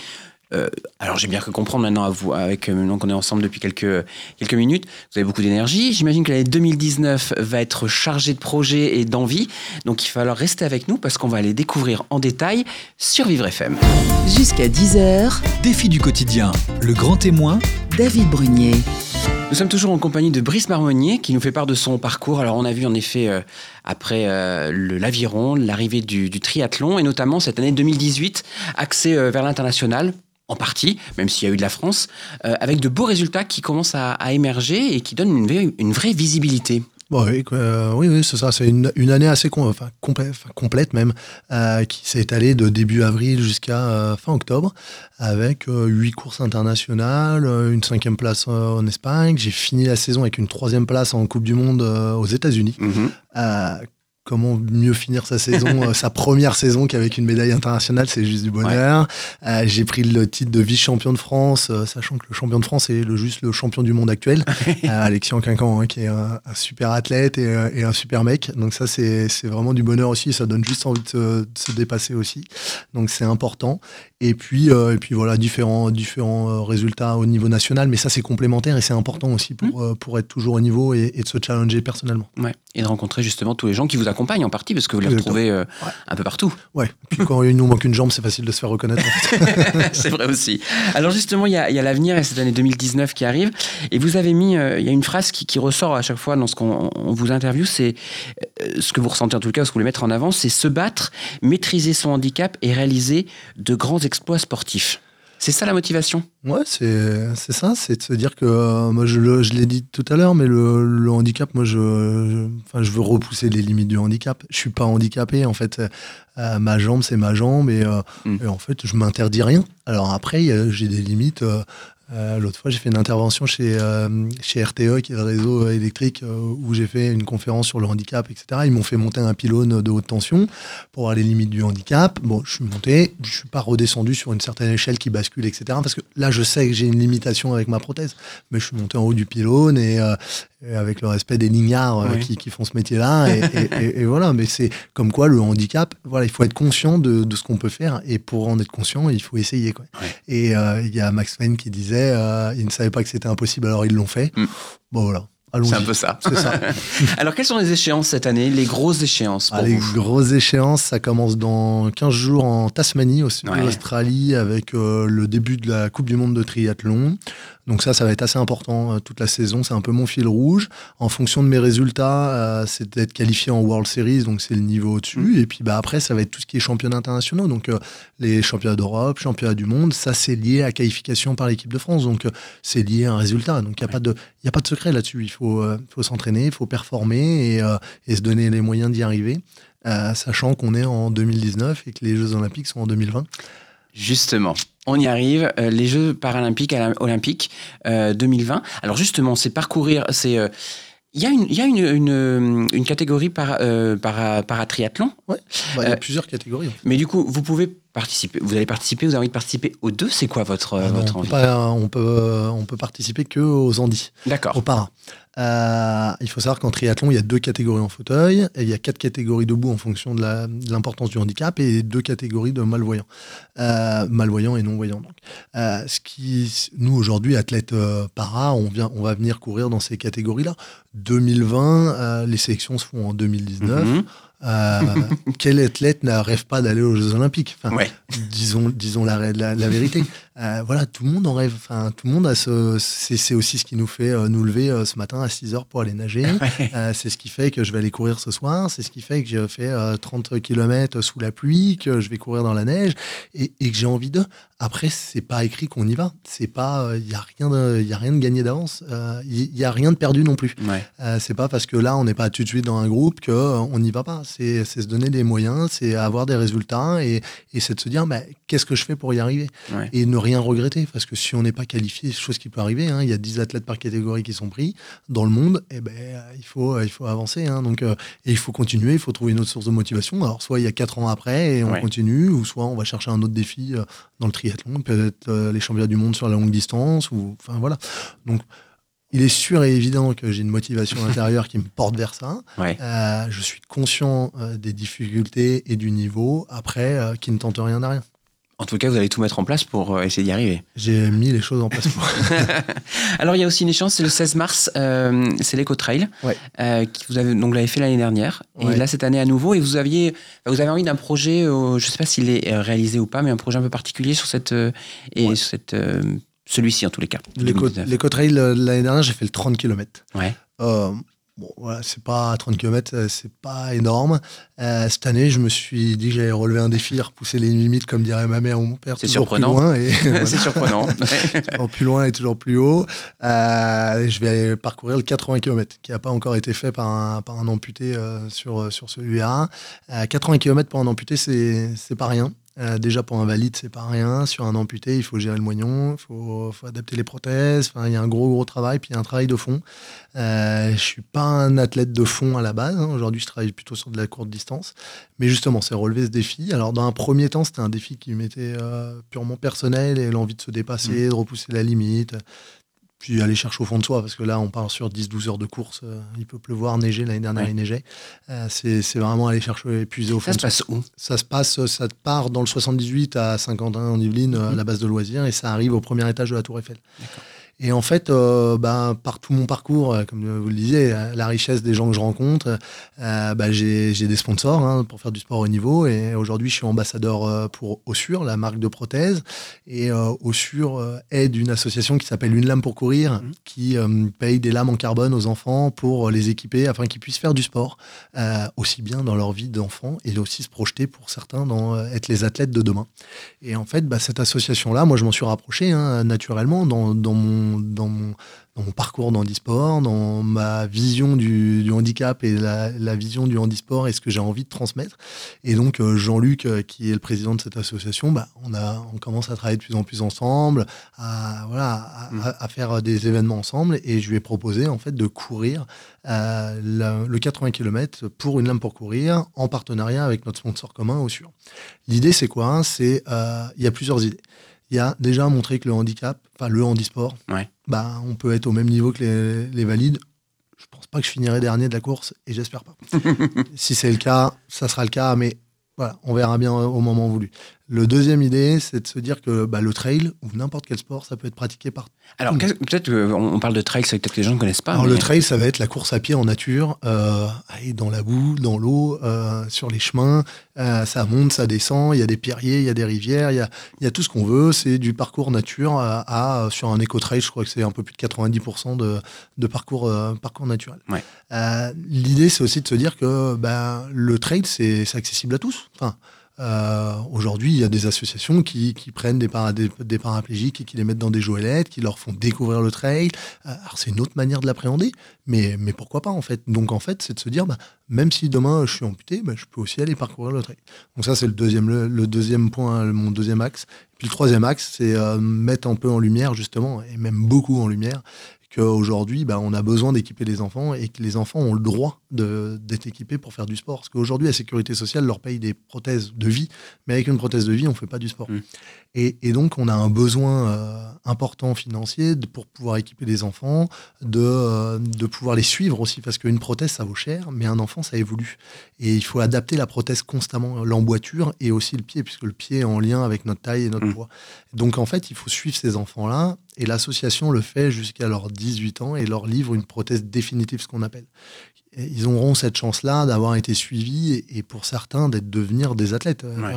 euh, alors j'ai bien que comprendre maintenant à vous, avec euh, maintenant qu'on est ensemble depuis quelques quelques minutes, vous avez beaucoup d'énergie. J'imagine que l'année 2019 va être chargée de projets et d'envie, donc il va falloir rester avec nous parce qu'on va aller découvrir en détail sur Vivre FM. Jusqu'à 10h. Défi du quotidien, le grand témoin. David Brunier. Nous sommes toujours en compagnie de Brice Marmonnier qui nous fait part de son parcours. Alors on a vu en effet euh, après euh, l'aviron, l'arrivée du, triathlon et notamment cette année 2018 axée euh, vers l'international en partie, même s'il y a eu de la France, avec de beaux résultats qui commencent à, émerger et qui donnent une, une vraie visibilité. Bon, oui, oui, oui c'est ça. C'est une, une, année assez enfin, complète, complète même, euh, qui s'est étalée de début avril jusqu'à euh, fin octobre, avec euh, huit courses internationales, une cinquième place en Espagne. J'ai fini la saison avec une troisième place en Coupe du Monde aux États-Unis. Mm-hmm comment mieux finir sa saison, [LAUGHS] euh, sa première saison qu'avec une médaille internationale, c'est juste du bonheur. Euh, j'ai pris le titre de vice-champion de France, euh, sachant que le champion de France est le, juste le champion du monde actuel, [LAUGHS] Alexis Quincan, hein, qui est un, super athlète et, un super mec. Donc ça, c'est vraiment du bonheur aussi, ça donne juste envie de se dépasser aussi. Donc c'est important. Et puis, et puis voilà, différents, différents résultats au niveau national, mais ça c'est complémentaire et c'est important aussi pour, mmh. pour être toujours au niveau et, et de se challenger personnellement. Ouais. Et de rencontrer justement tous les gens qui vous accompagnent en partie parce que vous les retrouvez euh, un peu partout. Ouais. Puis quand il nous manque une jambe, c'est facile de se faire reconnaître. [LAUGHS] c'est vrai aussi. Alors justement, il y a, l'avenir et cette année 2019 qui arrive. Et vous avez mis, euh, il y a une phrase qui, ressort à chaque fois dans ce qu'on vous interviewe, c'est euh, ce que vous ressentez en tout cas, ce que vous voulez mettre en avant, c'est se battre, maîtriser son handicap et réaliser de grands exploits sportifs. C'est ça la motivation? Ouais, c'est ça, c'est de se dire que, euh, moi je, je l'ai dit tout à l'heure, mais le, le, handicap, moi je, enfin, je veux repousser les limites du handicap. Je suis pas handicapé, en fait, euh, ma jambe c'est ma jambe et, euh, mm. et, en fait je m'interdis rien. Alors après, j'ai des limites euh, l'autre fois, j'ai fait une intervention chez, euh, chez RTE, qui est le réseau électrique, euh, où j'ai fait une conférence sur le handicap, etc. Ils m'ont fait monter un pylône de haute tension pour voir les limites du handicap. Bon, je suis monté, je suis pas redescendu sur une certaine échelle qui bascule, etc. Parce que là, je sais que j'ai une limitation avec ma prothèse, mais je suis monté en haut du pylône et, avec le respect des lignards qui, qui, font ce métier-là. Et, et, voilà, mais c'est comme quoi le handicap, voilà, il faut être conscient de, de ce qu'on peut faire. Et pour en être conscient, il faut essayer. Quoi. Et euh, il y a Max Wayne qui disait, euh, ils ne savaient pas que c'était impossible, alors ils l'ont fait. Mm. Bon voilà. C'est un peu ça. ça. [LAUGHS] Alors, quelles sont les échéances cette année, les grosses échéances ah, Les grosses échéances, ça commence dans 15 jours en Tasmanie, au sud de l'Australie, avec le début de la Coupe du Monde de triathlon. Donc ça, ça va être assez important euh, toute la saison. C'est un peu mon fil rouge. En fonction de mes résultats, euh, c'est d'être qualifié en World Series, donc c'est le niveau au-dessus. Mm. Et puis bah, après, ça va être tout ce qui est championnats internationaux. Donc euh, les championnats d'Europe, championnats du monde, ça c'est lié à qualification par l'équipe de France. Donc c'est lié à un résultat. Donc il n'y a, pas de, y a pas de secret là-dessus. Il faut, faut s'entraîner, il faut performer et, et, se donner les moyens d'y arriver. sachant qu'on est en 2019 et que les Jeux Olympiques sont en 2020. Justement, on y arrive. Euh, les Jeux paralympiques olympiques euh, 2020. Alors justement, c'est parcourir, c'est euh, il y a une, il y a une, une, une catégorie par, euh, par, par triathlon. Ouais, bah, il y a plusieurs catégories. Mais du coup, vous pouvez participer. Vous allez participer. Vous avez envie de participer aux deux. C'est quoi votre, Ah non, votre on, envie? peut pas- on peut on peut participer que aux Andis, D'accord. aux para. Euh, il faut savoir qu'en triathlon, il y a deux catégories en fauteuil, et il y a quatre catégories debout en fonction de l'importance du handicap, et deux catégories de malvoyants, euh, malvoyants et non-voyants. Euh, nous aujourd'hui, athlètes para, on vient, on va venir courir dans ces catégories-là. 2020, euh, les sélections se font en 2019. Mhm. Euh, [LAUGHS] quel athlète ne rêve pas d'aller aux Jeux Olympiques? Enfin, Ouais. disons, disons la, la, la vérité. Euh, voilà, tout le monde en rêve. Enfin, tout le monde a ce. C'est aussi ce qui nous fait euh, nous lever ce matin à 6 heures pour aller nager. [LAUGHS] C'est ce qui fait que je vais aller courir ce soir. C'est ce qui fait que j'ai fait euh, 30 km sous la pluie, que je vais courir dans la neige et, et que j'ai envie de. Après, c'est pas écrit qu'on y va. C'est pas. Il y a rien de. Y a rien de gagné d'avance. Il y a rien de perdu non plus. Ouais. Euh, c'est pas parce que là, on n'est pas tout de suite dans un groupe que euh, n'y va pas. C'est se donner des moyens, c'est avoir des résultats et, et c'est de se dire bah, qu'est-ce que je fais pour y arriver? Ouais. et ne rien regretter. Parce que si on n'est pas qualifié, chose qui peut arriver, hein, il y a 10 athlètes par catégorie qui sont pris dans le monde, et ben, euh, il, faut, il faut avancer. hein. donc, euh, et il faut continuer, il faut trouver une autre source de motivation. Alors, soit il y a 4 ans après et on Ouais. continue, ou soit on va chercher un autre défi euh, dans le triathlon, peut-être les championnats du monde sur la longue distance, ou enfin voilà. Donc, il est sûr et évident que j'ai une motivation [LAUGHS] intérieure qui me porte vers ça. Ouais. Euh, je suis conscient euh, des difficultés et du niveau, après, euh, qui ne tente rien à rien. En tout cas, vous allez tout mettre en place pour essayer d'y arriver. J'ai mis les choses en place pour. [LAUGHS] Alors, il y a aussi une échéance, c'est le 16 mars, euh, c'est l'Eco Trail, Ouais. euh, vous avez donc l'avez fait l'année dernière, Ouais. et là cette année à nouveau, et vous aviez, vous avez envie d'un projet, euh, je ne sais pas s'il est réalisé ou pas, mais un projet un peu particulier sur cette et Ouais. sur cette celui-ci en tous les cas. L'éco 2019. l'éco trail euh, l'année dernière, j'ai fait le 30 km. Ouais. Euh, bon, voilà, c'est pas 30 km, c'est pas énorme. Euh, cette année, je me suis dit que j'allais relever un défi, repousser les limites, comme dirait ma mère ou mon père. C'est surprenant. Plus loin et, [LAUGHS] [LAUGHS] c'est surprenant. [LAUGHS] toujours plus loin et toujours plus haut. Euh, je vais parcourir le 80 km, qui n'a pas encore été fait par un, par un amputé euh, sur, sur ce UA. Euh, 80 km pour un amputé, c'est pas rien. Euh, déjà pour un valide, c'est pas rien. Sur un amputé, il faut gérer le moignon, il faut, faut adapter les prothèses. Enfin, il y a un gros gros travail, puis il y a un travail de fond. Euh, je suis pas un athlète de fond à la base. hein. Aujourd'hui, je travaille plutôt sur de la courte distance. Mais justement, c'est relever ce défi. Alors, dans un premier temps, c'était un défi qui m'était euh, purement personnel et l'envie de se dépasser, de repousser la limite. Puis aller chercher au fond de soi, parce que là, on part sur 10-12 heures de course. euh, il peut pleuvoir, neiger. L'année dernière, Ouais. il neigeait. Euh, c'est c'est vraiment aller chercher, épuiser au fond Ça se de soi. passe où? Ça se passe, ça part dans le 78 à Saint-Quentin en Yvelines, Mhm. à la base de loisirs, et ça arrive au premier étage de la Tour Eiffel. Et en fait, euh, bah, par tout mon parcours, euh, comme vous le disiez, euh, la richesse des gens que je rencontre, euh, bah, j'ai des sponsors hein, pour faire du sport au niveau. Et aujourd'hui, je suis ambassadeur pour Ossure, la marque de prothèses. Et euh, Ossure aide une association qui s'appelle Une lame pour courir, Mhm. qui paye des lames en carbone aux enfants pour les équiper afin qu'ils puissent faire du sport, aussi bien dans leur vie d'enfant et aussi se projeter pour certains dans être les athlètes de demain. Et en fait, bah, cette association-là, moi, je m'en suis rapproché hein, naturellement dans, dans mon, dans, mon, dans mon parcours d'handisport, dans ma vision du, du handicap et la, la vision du handisport et ce que j'ai envie de transmettre. Et donc, euh, Jean-Luc, euh, qui est le président de cette association, bah, on, a, on commence à travailler de plus en plus ensemble, à, voilà, à, Mm. à- à faire des événements ensemble. Et je lui ai proposé, en fait, de courir euh, le 80 km pour une lame pour courir en partenariat avec notre sponsor commun, Ossure. L'idée, c'est quoi? C'est euh, il y a plusieurs idées. Il y a déjà montrer que le handicap, enfin le handisport, Ouais. bah, on peut être au même niveau que les, les valides. Je pense pas que je finirai dernier de la course et j'espère pas. [LAUGHS] si c'est le cas, ça sera le cas, mais voilà, on verra bien au moment voulu. Le deuxième idée, c'est de se dire que bah, le trail ou n'importe quel sport, ça peut être pratiqué par Alors peut-être qu'on on parle de trail, c'est peut-être que les gens ne connaissent pas. alors mais- le trail, ça va être la course à pied en nature, euh, dans la boue, dans l'eau, euh, sur les chemins. Euh, ça monte, ça descend. Il y a des pierriers, il y a des rivières, il y a, il y a tout ce qu'on veut. C'est du parcours nature à, à- sur un éco-trail. Je crois que c'est un peu plus de 90% de, de parcours, parcours naturel. Ouais. L'idée, c'est aussi de se dire que ben, le trail, c'est c'est accessible à tous. Enfin, Euh, Aujourd'hui, il y a des associations qui, qui prennent des, para, des, des, paraplégiques et qui les mettent dans des joëlettes, qui leur font découvrir le trail. Euh, alors c'est une autre manière de l'appréhender, mais, mais pourquoi pas en fait? Donc en fait, c'est de se dire, bah, même si demain je suis amputé, bah, je peux aussi aller parcourir le trail. Donc ça, c'est le deuxième, le, deuxième point, mon deuxième axe. Puis le troisième axe, c'est euh, mettre un peu en lumière justement, et même beaucoup en lumière, qu'aujourd'hui, bah, on a besoin d'équiper les enfants et que les enfants ont le droit d'être équipés pour faire du sport. Parce qu'aujourd'hui, la sécurité sociale leur paye des prothèses de vie, mais avec une prothèse de vie, on ne fait pas du sport. Mmh. Et, et, donc, on a un besoin euh, important financier de, pour pouvoir équiper les enfants, de, euh, de pouvoir les suivre aussi, parce qu'une prothèse, ça vaut cher, mais un enfant, ça évolue. Et il faut adapter la prothèse constamment, l'emboîture et aussi le pied, puisque le pied est en lien avec notre taille et notre mmh. poids. Donc, en fait, il faut suivre ces enfants-là, et l'association le fait jusqu'à leurs 18 ans et leur livre une prothèse définitive, ce qu'on appelle ils auront cette chance-là d'avoir été suivis et, pour certains d'être devenir des athlètes. Ouais.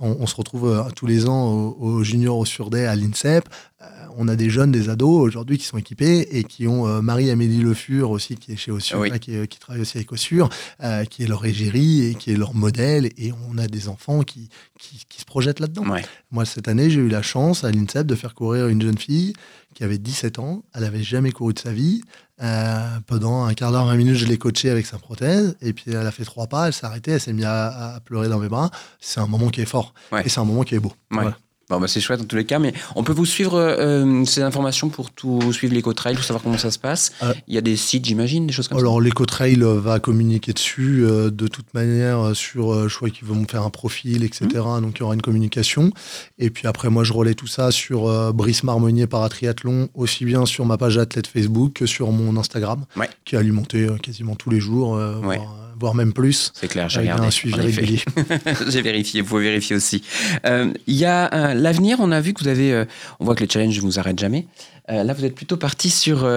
On, on, se retrouve euh, tous les ans au, au Junior au Surday à l'INSEP. Euh, on a des jeunes, des ados aujourd'hui qui sont équipés et qui ont euh, Marie-Amélie Le Fur aussi qui est chez Ossur, oui. là, qui, qui, travaille aussi avec Ossur, euh, qui est leur égérie et qui est leur modèle. Et on a des enfants qui, qui, qui se projettent là-dedans. Ouais. Moi, cette année, j'ai eu la chance à l'INSEP de faire courir une jeune fille qui avait 17 ans. Elle n'avait jamais couru de sa vie. Euh, pendant un quart d'heure, 20 minutes, je l'ai coachée avec sa prothèse. Et puis, elle a fait trois pas, elle s'est arrêtée, elle s'est mise à, à, pleurer dans mes bras. C'est un moment qui est fort. Ouais. Et c'est un moment qui est beau. Ouais. Voilà. Bon, bah, c'est chouette dans tous les cas, mais on peut vous suivre euh, ces informations pour tout suivre l'éco-trail, pour savoir comment ça se passe. Euh, Il y a des sites, j'imagine, des choses comme alors, ça? Alors, l'éco-trail va communiquer dessus euh, de toute manière sur, euh, je crois qu'ils vont faire un profil, etc. Mmh. Donc, il y aura une communication. Et puis après, moi, je relais tout ça sur euh, Brice Marmonnier Paratriathlon, aussi bien sur ma page athlète Facebook que sur mon Instagram, ouais. qui est alimenté euh, quasiment tous les jours. ouais. Voire, voire même plus. C'est clair, j'ai regardé. Un suivi régulier. [LAUGHS] j'ai vérifié, vous pouvez vérifier aussi. Il euh, y a l'avenir, on a vu que vous avez, euh, on voit que les challenges ne vous arrêtent jamais. Euh, là, vous êtes plutôt parti sur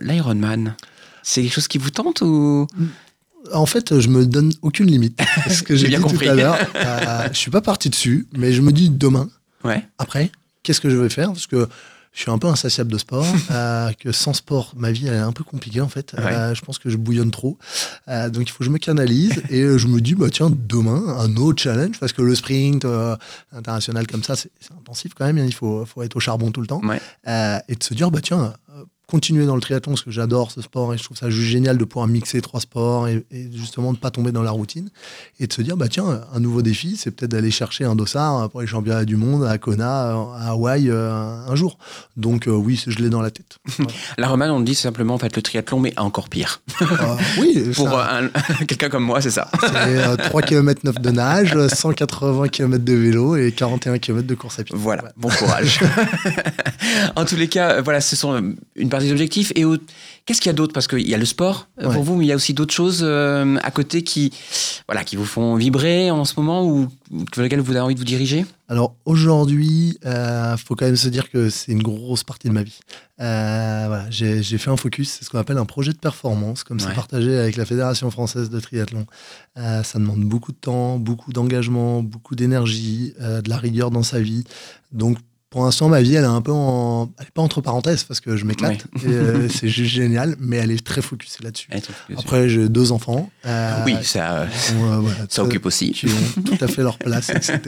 l'Ironman. C'est quelque chose qui vous tente ou? En fait, je me donne aucune limite. [LAUGHS] Ce que j'ai dit compris. tout à l'heure, euh, je suis pas parti dessus, mais je me dis demain, ouais. après, qu'est-ce que je vais faire? Parce que je suis un peu insatiable de sport, [LAUGHS] euh, que sans sport, ma vie elle est un peu compliquée en fait. Ouais. Euh, je pense que je bouillonne trop. Euh, donc il faut que je me canalise et je me dis, bah tiens, demain, un autre challenge, parce que le sprint euh, international comme ça, c'est intensif quand même, hein, il faut, faut être au charbon tout le temps. Ouais. Euh, et de se dire, bah tiens, continuer dans le triathlon parce que j'adore ce sport et je trouve ça juste génial de pouvoir mixer trois sports et, et justement de pas tomber dans la routine et de se dire bah tiens un nouveau défi c'est peut-être d'aller chercher un dossard pour les championnats du monde à Kona à Hawaï euh, un jour. Donc euh, oui je l'ai dans la tête. [LAUGHS] La romane on dit simplement en fait le triathlon mais encore pire. [LAUGHS] Euh, oui pour un, [LAUGHS] quelqu'un comme moi c'est ça. C'est euh, 3 km 9 de nage 180 km de vélo et 41 km de course à pied. Voilà, voilà. bon courage. En tous les cas voilà ce sont une partie des objectifs. Et au... qu'est-ce qu'il y a d'autre? Parce qu'il y a le sport ouais. pour vous, mais il y a aussi d'autres choses euh, à côté qui, voilà, qui vous font vibrer en ce moment ou vers lesquelles vous avez envie de vous diriger? Alors aujourd'hui, il euh, faut quand même se dire que c'est une grosse partie de ma vie. Euh, voilà, j'ai fait un focus, c'est ce qu'on appelle un projet de performance, comme ouais. c'est partagé avec la Fédération française de triathlon. Euh, ça demande beaucoup de temps, beaucoup d'engagement, beaucoup d'énergie, euh, de la rigueur dans sa vie. Donc pour l'instant, ma vie, elle est un peu en... Elle est pas entre parenthèses parce que je m'éclate. Euh, c'est juste génial, mais elle est très focusée là-dessus. Après, j'ai deux enfants. Euh, oui, ça, voilà, ça occupe aussi. Qui ont tout à fait leur place, etc.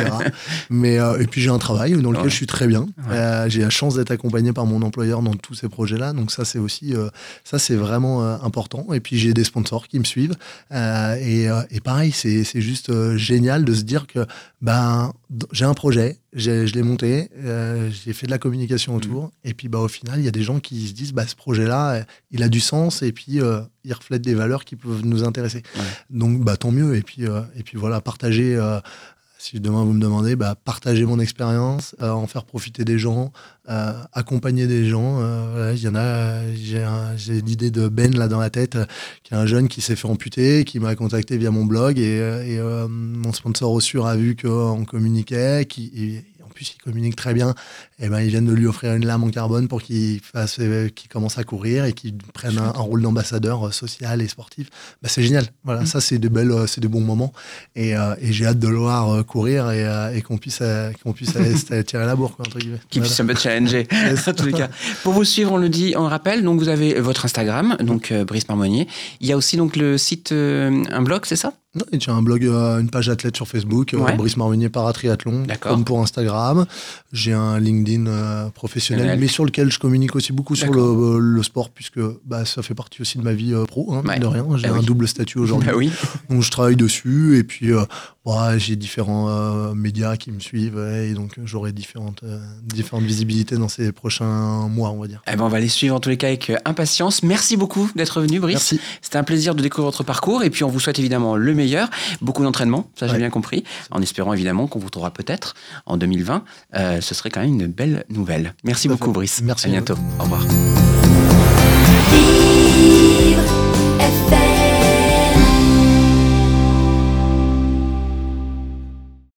mais, euh, et puis, j'ai un travail dans lequel ouais. je suis très bien. Ouais. j'ai la chance d'être accompagné par mon employeur dans tous ces projets-là. Donc, ça, c'est aussi, euh, ça, c'est vraiment euh, important. Et puis, j'ai des sponsors qui me suivent. Euh, et, et, pareil, c'est juste génial de se dire que ben, j'ai un projet, je l'ai monté, euh, j'ai fait de la communication autour, mmh. et puis bah, au final, il y a des gens qui se disent bah, ce projet-là, il a du sens, et puis euh, il reflète des valeurs qui peuvent nous intéresser. Ouais. Donc bah, tant mieux, et puis, euh, et puis voilà, partager. si demain vous me demandez, bah, partager mon expérience, en faire profiter des gens, accompagner des gens. Il y en a, j'ai l'idée de Ben là dans la tête, qui est un jeune qui s'est fait amputer, qui m'a contacté via mon blog, et, et mon sponsor au sûr a vu qu'on communiquait, qui, et, plus il communique très bien, et ben ils viennent de lui offrir une lame en carbone pour qu'il fasse, euh, qu'il commence à courir et qu'il prenne un, un, rôle d'ambassadeur euh, social et sportif. Ben, c'est génial. Voilà, mmh. ça c'est belles, c'est des bons moments et, euh, et j'ai hâte de le voir euh, courir et, et qu'on puisse qu'on puisse aller [LAUGHS] tirer la bourre quoi, entre guillemets. Qui voilà. puisse un peu challenger. [LAUGHS] [LAUGHS] en tous les cas. Pour vous suivre, on le dit, on le rappelle. Donc vous avez votre Instagram, donc euh, Brice Marmonnier. Il y a aussi donc le site, un blog, c'est ça? Non, et j'ai un blog, euh, une page athlète sur Facebook, euh, Ouais. Brice Marmonier Paratriathlon, comme pour Instagram. J'ai un LinkedIn euh, professionnel, mais sur lequel je communique aussi beaucoup sur le, le sport, puisque bah, ça fait partie aussi de ma vie euh, pro, hein, Ouais. de rien. J'ai Ah un oui. double statut aujourd'hui. Bah oui. Donc je travaille dessus et puis euh, j'ai différents euh, médias qui me suivent et donc euh, j'aurai différentes, euh, différentes visibilités dans ces prochains mois, on va dire. Eh ben, on va les suivre en tous les cas avec euh, impatience. Merci beaucoup d'être venu, Brice. C'était un plaisir de découvrir votre parcours et puis on vous souhaite évidemment le meilleur, beaucoup d'entraînement, ça j'ai Ouais. bien compris, en espérant évidemment qu'on vous trouvera peut-être en 2020. Euh, ce serait quand même une belle nouvelle. Merci beaucoup, fait. Brice. Merci À bientôt. Au revoir. Vivre